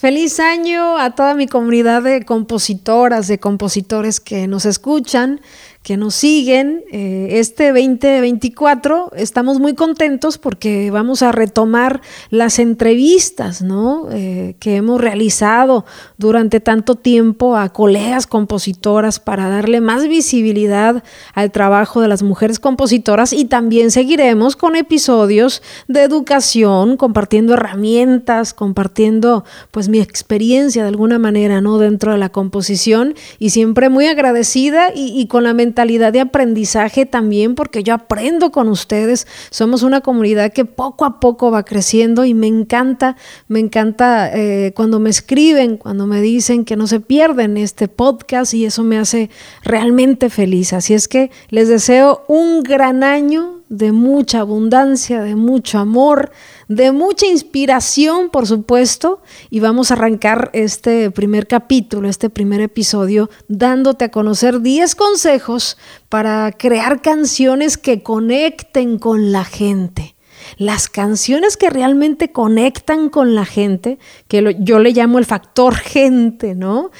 Feliz año a toda mi comunidad de compositoras, de compositores que nos escuchan que nos siguen. Eh, este 2024 estamos muy contentos porque vamos a retomar las entrevistas. Eh, que hemos realizado durante tanto tiempo a colegas compositoras para darle más visibilidad al trabajo de las mujeres compositoras y también seguiremos con episodios de educación, compartiendo herramientas, compartiendo pues mi experiencia de alguna manera ¿no? dentro de la composición y siempre muy agradecida y, y con la mente mentalidad de aprendizaje también, porque yo aprendo con ustedes. Somos una comunidad que poco a poco va creciendo y me encanta, me encanta eh, cuando me escriben, cuando me dicen que no se pierden este podcast y eso me hace realmente feliz. Así es que les deseo un gran año de mucha abundancia, de mucho amor, de mucha inspiración, por supuesto, y vamos a arrancar este primer capítulo, este primer episodio, dándote a conocer 10 consejos para crear canciones que conecten con la gente. Las canciones que realmente conectan con la gente, que yo le llamo el factor gente, ¿no?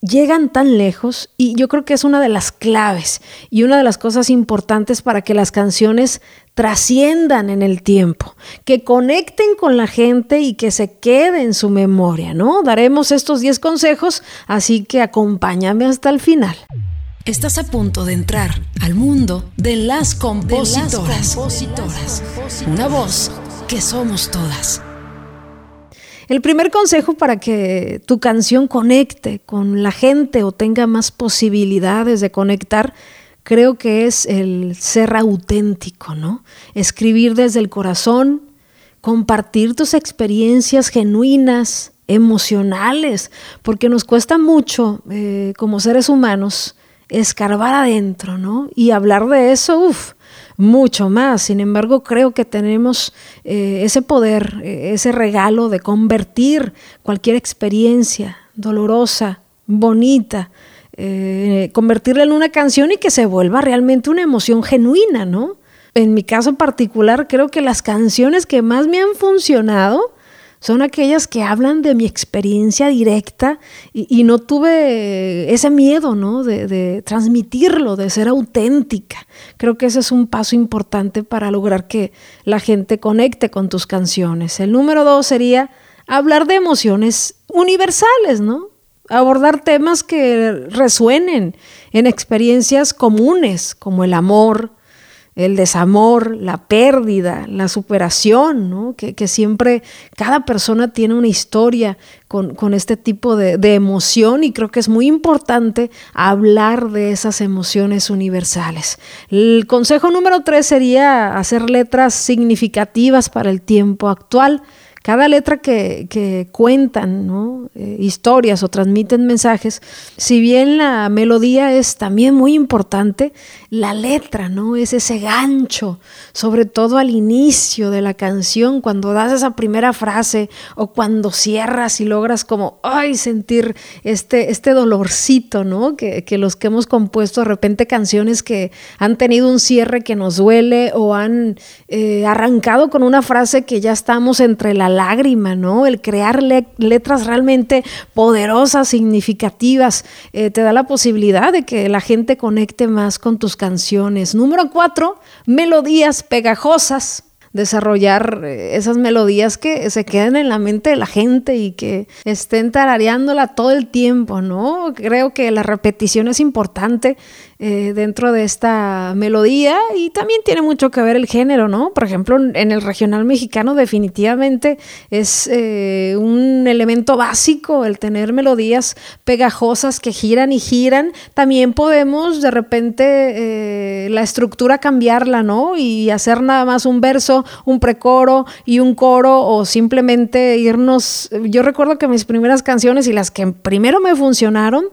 Llegan tan lejos y yo creo que es una de las claves y una de las cosas importantes para que las canciones trasciendan en el tiempo, que conecten con la gente y que se quede en su memoria, ¿no? Daremos estos 10 consejos, así que acompáñame hasta el final. Estás a punto de entrar al mundo de las compositoras. Una voz que somos todas. El primer consejo para que tu canción conecte con la gente o tenga más posibilidades de conectar, creo que es el ser auténtico, ¿no? Escribir desde el corazón, compartir tus experiencias genuinas, emocionales, porque nos cuesta mucho eh, como seres humanos escarbar adentro, ¿no? Y hablar de eso, uff, mucho más. Sin embargo, creo que tenemos eh, ese poder, eh, ese regalo de convertir cualquier experiencia dolorosa, bonita, eh, convertirla en una canción y que se vuelva realmente una emoción genuina, ¿no? En mi caso particular, creo que las canciones que más me han funcionado son aquellas que hablan de mi experiencia directa y, no tuve ese miedo, ¿no? De, de, transmitirlo, de ser auténtica. Creo que ese es un paso importante para lograr que la gente conecte con tus canciones. El número dos sería hablar de emociones universales, ¿no? Abordar temas que resuenen en experiencias comunes, como el amor, el desamor, la pérdida, la superación, ¿no? que, siempre cada persona tiene una historia con, este tipo de, de, emoción y creo que es muy importante hablar de esas emociones universales. El consejo número tres sería hacer letras significativas para el tiempo actual cada letra que, cuentan eh, historias o transmiten mensajes, si bien la melodía es también muy importante, la letra ¿no? es ese gancho, sobre todo al inicio de la canción, cuando das esa primera frase o cuando cierras y logras como, ay, sentir este, este dolorcito, ¿no? Que, los que hemos compuesto de repente canciones que han tenido un cierre que nos duele o han eh, arrancado con una frase que ya estamos entre la lágrima, ¿no? El crear letras realmente poderosas, significativas, eh, te da la posibilidad de que la gente conecte más con tus canciones. Número cuatro, melodías pegajosas desarrollar eh, esas melodías que se queden en la mente de la gente y que estén tarareándola todo el tiempo, ¿no? Creo que la repetición es importante eh, dentro de esta melodía y también tiene mucho que ver el género, ¿no? Por ejemplo, en el regional mexicano definitivamente es eh, un elemento básico el tener melodías pegajosas que giran y giran. También podemos de repente eh, la estructura cambiarla, ¿no? Y hacer nada más un verso, un precoro y un coro o simplemente irnos. Yo recuerdo que mis primeras canciones y las que primero me funcionaron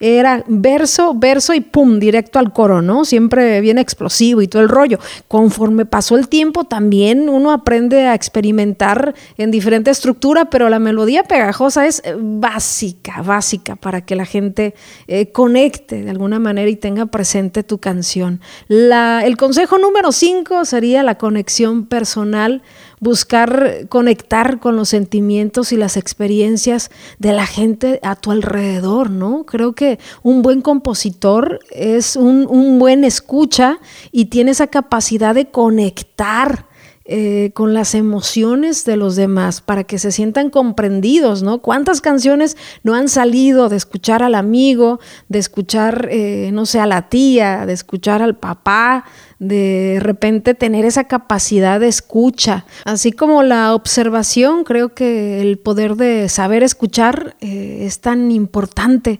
era verso, verso y pum, directo al coro, ¿no? Siempre bien explosivo y todo el rollo. Conforme pasó el tiempo, también uno aprende a experimentar en diferente estructura, pero la melodía pegajosa es eh, básica, básica para que la gente eh, conecte de alguna manera y tenga presente tu canción. El consejo número cinco sería la conexión personal buscar conectar con los sentimientos y las experiencias de la gente a tu alrededor, ¿no? Creo que un buen compositor es un, buen escucha y tiene esa capacidad de conectar eh, con las emociones de los demás para que se sientan comprendidos, ¿no? ¿Cuántas canciones no han salido de escuchar al amigo, de escuchar, eh, no sé, a la tía, de escuchar al papá, de repente tener esa capacidad de escucha, así como la observación, creo que el poder de saber escuchar eh, es tan importante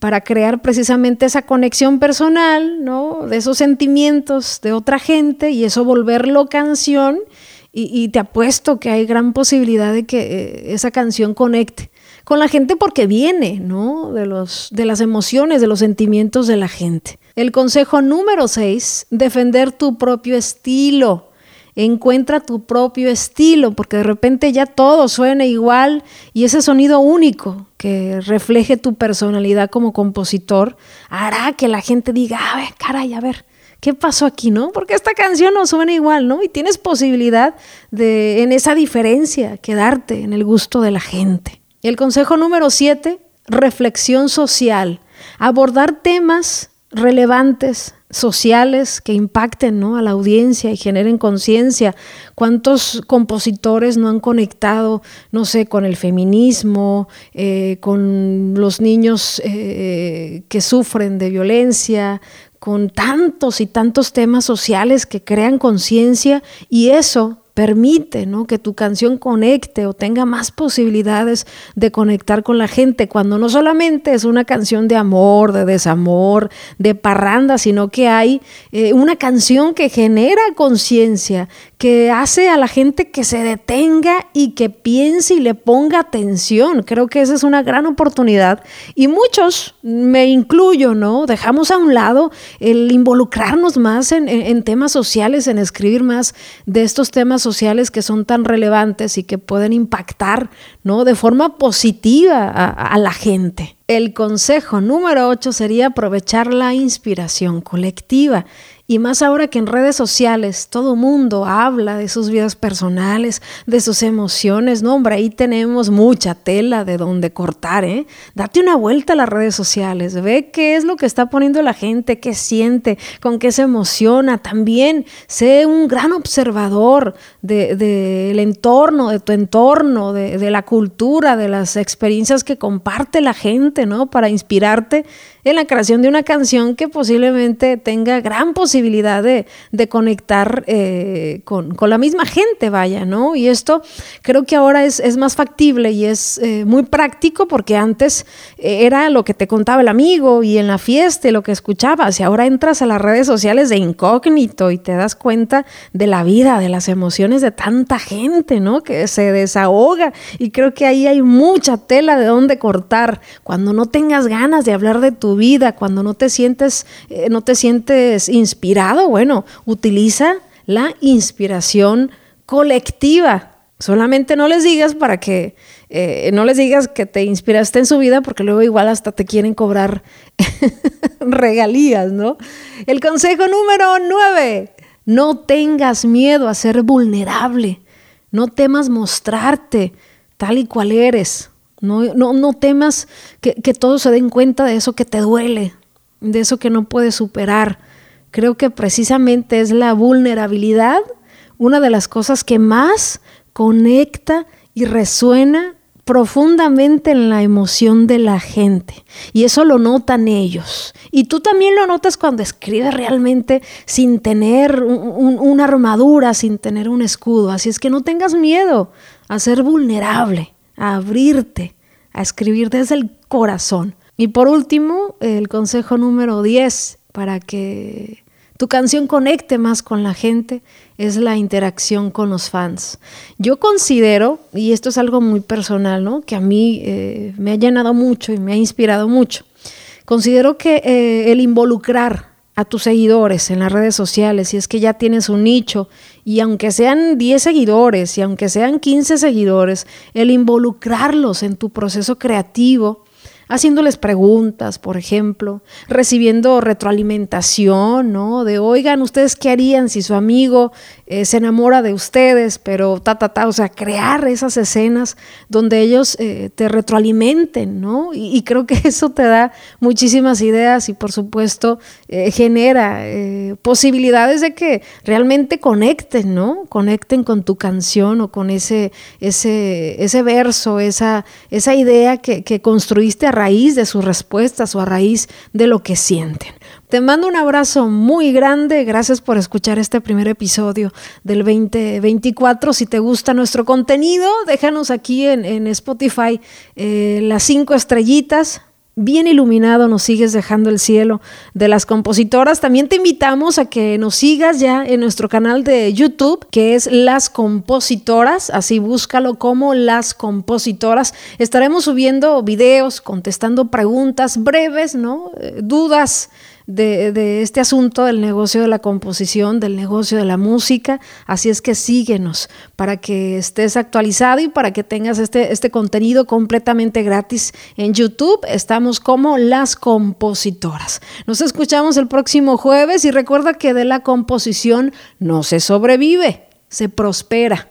para crear precisamente esa conexión personal, ¿no? De esos sentimientos de otra gente y eso volverlo canción y, te apuesto que hay gran posibilidad de que eh, esa canción conecte con la gente porque viene, ¿no? De, los, de las emociones, de los sentimientos de la gente. El consejo número seis, defender tu propio estilo. Encuentra tu propio estilo, porque de repente ya todo suena igual y ese sonido único que refleje tu personalidad como compositor hará que la gente diga, a ver, caray, a ver, ¿qué pasó aquí, no? Porque esta canción no suena igual, ¿no? Y tienes posibilidad de, en esa diferencia, quedarte en el gusto de la gente. El consejo número siete, reflexión social. Abordar temas relevantes sociales que impacten ¿no? a la audiencia y generen conciencia. ¿Cuántos compositores no han conectado, no sé, con el feminismo, eh, con los niños eh, que sufren de violencia, con tantos y tantos temas sociales que crean conciencia y eso permite ¿no? que tu canción conecte o tenga más posibilidades de conectar con la gente, cuando no solamente es una canción de amor, de desamor, de parranda, sino que hay eh, una canción que genera conciencia, que hace a la gente que se detenga y que piense y le ponga atención. Creo que esa es una gran oportunidad y muchos, me incluyo, ¿no? Dejamos a un lado el involucrarnos más en, temas sociales, en escribir más de estos temas sociales que son tan relevantes y que pueden impactar, ¿no? De forma positiva a, a la gente. El consejo número 8 sería aprovechar la inspiración colectiva. Y más ahora que en redes sociales todo mundo habla de sus vidas personales, de sus emociones. No, hombre, ahí tenemos mucha tela de donde cortar, ¿eh? Date una vuelta a las redes sociales, ve qué es lo que está poniendo la gente, qué siente, con qué se emociona. También sé un gran observador del de, entorno, de tu entorno, de, de la cultura, de las experiencias que comparte la gente, ¿no? Para inspirarte en la creación de una canción que posiblemente tenga gran posibilidad de, conectar eh, con, la misma gente, vaya, ¿no? Y esto creo que ahora es, más factible y es eh, muy práctico porque antes eh, era lo que te contaba el amigo y en la fiesta y lo que escuchabas y ahora entras a las redes sociales de incógnito y te das cuenta de la vida, de las emociones de tanta gente, ¿no? Que se desahoga y creo que ahí hay mucha tela de dónde cortar. Cuando no tengas ganas de hablar de tu vida, cuando no te sientes, eh, no te sientes inspirado, bueno, utiliza la inspiración colectiva. Solamente no les digas para que eh, no les digas que te inspiraste en su vida, porque luego igual hasta te quieren cobrar regalías, ¿no? El consejo número nueve, no tengas miedo a ser vulnerable, no temas mostrarte tal y cual eres. No, no, temas que, todos se den cuenta de eso que te duele, de eso que no puedes superar. Creo que precisamente es la vulnerabilidad una de las cosas que más conecta y resuena profundamente en la emoción de la gente. Y eso lo notan ellos. Y tú también lo notas cuando escribes realmente sin tener una armadura, sin tener un escudo. Así es que no tengas miedo a ser vulnerable a abrirte, a escribir desde el corazón. Y por último, el consejo número 10 para que tu canción conecte más con la gente es la interacción con los fans. Yo considero, y esto es algo muy personal, ¿no? que a mí eh, me ha llenado mucho y me ha inspirado mucho, considero que eh, el involucrar a tus seguidores en las redes sociales, si es que ya tienes un nicho, y aunque sean 10 seguidores, y aunque sean 15 seguidores, el involucrarlos en tu proceso creativo haciéndoles preguntas, por ejemplo, recibiendo retroalimentación, ¿no? De, oigan, ¿ustedes qué harían si su amigo eh, se enamora de ustedes? Pero ta, ta, ta, o sea, crear esas escenas donde ellos eh, te retroalimenten, ¿no? Y, creo que eso te da muchísimas ideas y, por supuesto, eh, genera posibilidades de que realmente conecten, ¿no? Conecten con tu canción o con ese, ese, ese verso, esa, esa idea que, que construiste a raíz de sus respuestas o a raíz de lo que sienten. Te mando un abrazo muy grande. Gracias por escuchar este primer episodio del 2024. Si te gusta nuestro contenido, déjanos aquí en, Spotify eh, las cinco estrellitas bien iluminado nos sigues dejando el cielo de las compositoras. También te invitamos a que nos sigas ya en nuestro canal de YouTube, que es Las Compositoras, así búscalo como Las Compositoras. Estaremos subiendo videos, contestando preguntas breves, ¿no? Eh, dudas de, este asunto del negocio de la composición, del negocio de la música. Así es que síguenos para que estés actualizado y para que tengas este, este contenido completamente gratis en YouTube. Estamos como las compositoras. Nos escuchamos el próximo jueves y recuerda que de la composición no se sobrevive, se prospera.